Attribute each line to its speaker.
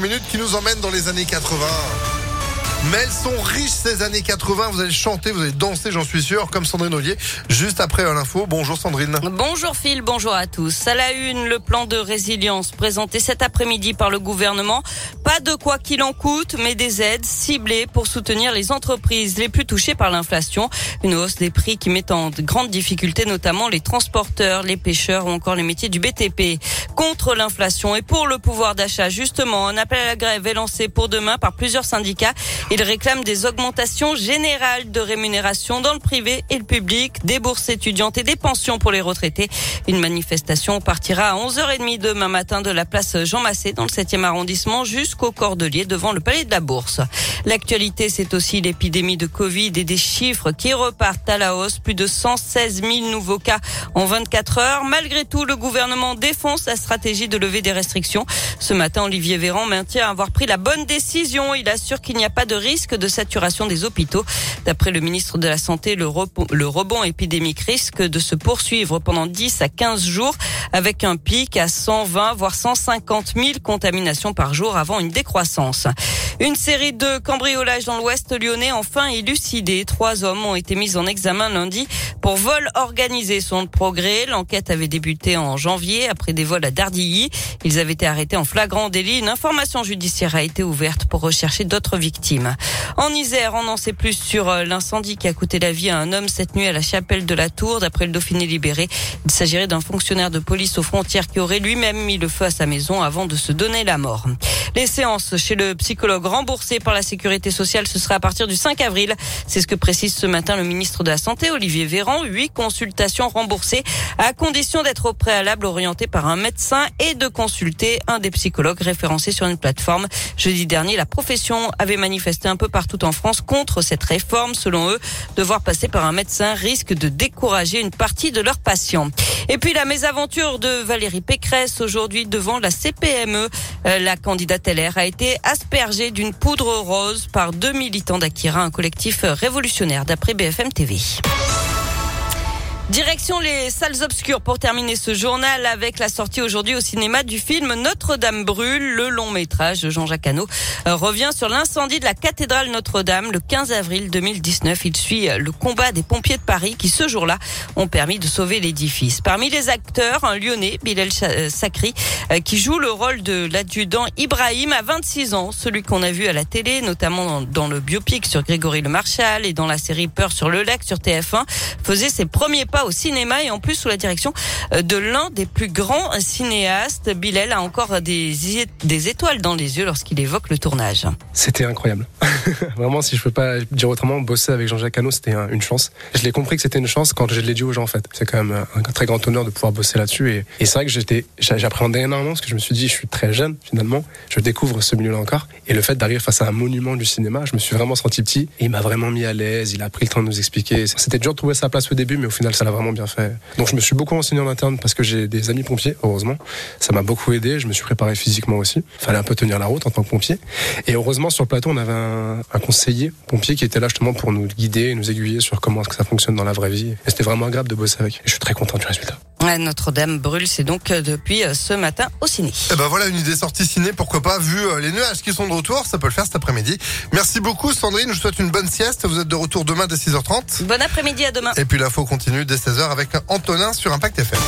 Speaker 1: minutes qui nous emmènent dans les années 80. Mais elles sont riches ces années 80. Vous allez chanter, vous allez danser, j'en suis sûr, comme Sandrine Ollier. Juste après l'info. Bonjour Sandrine.
Speaker 2: Bonjour Phil, bonjour à tous. À la une, le plan de résilience présenté cet après-midi par le gouvernement. Pas de quoi qu'il en coûte, mais des aides ciblées pour soutenir les entreprises les plus touchées par l'inflation. Une hausse des prix qui met en grande difficulté notamment les transporteurs, les pêcheurs ou encore les métiers du BTP. Contre l'inflation et pour le pouvoir d'achat, justement, un appel à la grève est lancé pour demain par plusieurs syndicats. Il réclame des augmentations générales de rémunération dans le privé et le public, des bourses étudiantes et des pensions pour les retraités. Une manifestation partira à 11h30 demain matin de la place Jean Massé dans le 7e arrondissement jusqu'au Cordelier devant le palais de la Bourse. L'actualité, c'est aussi l'épidémie de Covid et des chiffres qui repartent à la hausse. Plus de 116 000 nouveaux cas en 24 heures. Malgré tout, le gouvernement défonce sa stratégie de lever des restrictions. Ce matin, Olivier Véran maintient avoir pris la bonne décision. Il assure qu'il n'y a pas de risque de saturation des hôpitaux. D'après le ministre de la Santé, le, rebond épidémique risque de se poursuivre pendant 10 à 15 jours avec un pic à 120 voire 150 000 contaminations par jour avant une décroissance. Une série de cambriolages dans l'ouest lyonnais enfin élucidés. Trois hommes ont été mis en examen lundi pour vol organisé le progrès. L'enquête avait débuté en janvier après des vols à Dardilly. Ils avaient été arrêtés en flagrant délit. Une information judiciaire a été ouverte pour rechercher d'autres victimes. En Isère, on en sait plus sur euh, l'incendie qui a coûté la vie à un homme cette nuit à la chapelle de la Tour. D'après le Dauphiné libéré, il s'agirait d'un fonctionnaire de police aux frontières qui aurait lui-même mis le feu à sa maison avant de se donner la mort. Les séances chez le psychologue remboursées par la sécurité sociale, ce sera à partir du 5 avril. C'est ce que précise ce matin le ministre de la Santé, Olivier Véran. Huit consultations remboursées à condition d'être au préalable orienté par un médecin et de consulter un des psychologues référencés sur une plateforme. Jeudi dernier, la profession avait manifesté un peu partout en France contre cette réforme. Selon eux, devoir passer par un médecin risque de décourager une partie de leurs patients. Et puis la mésaventure de Valérie Pécresse aujourd'hui devant la CPME. Euh, la candidate LR a été aspergée d'une poudre rose par deux militants d'Akira, un collectif révolutionnaire d'après BFM TV. Direction les salles obscures pour terminer ce journal avec la sortie aujourd'hui au cinéma du film Notre-Dame brûle. Le long métrage de Jean-Jacques Hano euh, revient sur l'incendie de la cathédrale Notre-Dame le 15 avril 2019. Il suit euh, le combat des pompiers de Paris qui ce jour-là ont permis de sauver l'édifice. Parmi les acteurs, un lyonnais, Bilal euh, Sakri, qui joue le rôle de l'adjudant Ibrahim à 26 ans, celui qu'on a vu à la télé, notamment dans le biopic sur Grégory Le Marchal et dans la série Peur sur le lac sur TF1, faisait ses premiers au cinéma et en plus sous la direction euh, de l'un des plus grands cinéastes. Bilal a encore des, des étoiles dans les yeux lorsqu'il évoque le tournage.
Speaker 3: C'était incroyable. Vraiment, si je peux pas dire autrement, bosser avec Jean-Jacques Hano, c'était une chance. Je l'ai compris que c'était une chance quand je l'ai dit aux gens, en fait. C'est quand même un très grand honneur de pouvoir bosser là-dessus. Et, et c'est vrai que j'étais, j'appréhendais énormément parce que je me suis dit, je suis très jeune, finalement. Je découvre ce milieu-là encore. Et le fait d'arriver face à un monument du cinéma, je me suis vraiment senti petit. Et il m'a vraiment mis à l'aise. Il a pris le temps de nous expliquer. C'était dur de trouver sa place au début, mais au final, ça l'a vraiment bien fait. Donc je me suis beaucoup renseigné en interne parce que j'ai des amis pompiers, heureusement. Ça m'a beaucoup aidé. Je me suis préparé physiquement aussi. Fallait un peu tenir la route en tant que pompier. Et heureusement, sur le plateau, on avait un, conseiller pompier qui était là justement pour nous guider et nous aiguiller sur comment ça fonctionne dans la vraie vie. Et c'était vraiment agréable de bosser avec. Et je suis très content du résultat.
Speaker 2: Notre-Dame brûle, c'est donc euh, depuis euh, ce matin au ciné.
Speaker 1: Et eh ben voilà une idée sortie ciné, pourquoi pas, vu euh, les nuages qui sont de retour, ça peut le faire cet après-midi. Merci beaucoup Sandrine, je vous souhaite une bonne sieste, vous êtes de retour demain dès 6h30.
Speaker 2: Bon après-midi à demain.
Speaker 1: Et puis l'info continue dès 16h avec Antonin sur Impact FM.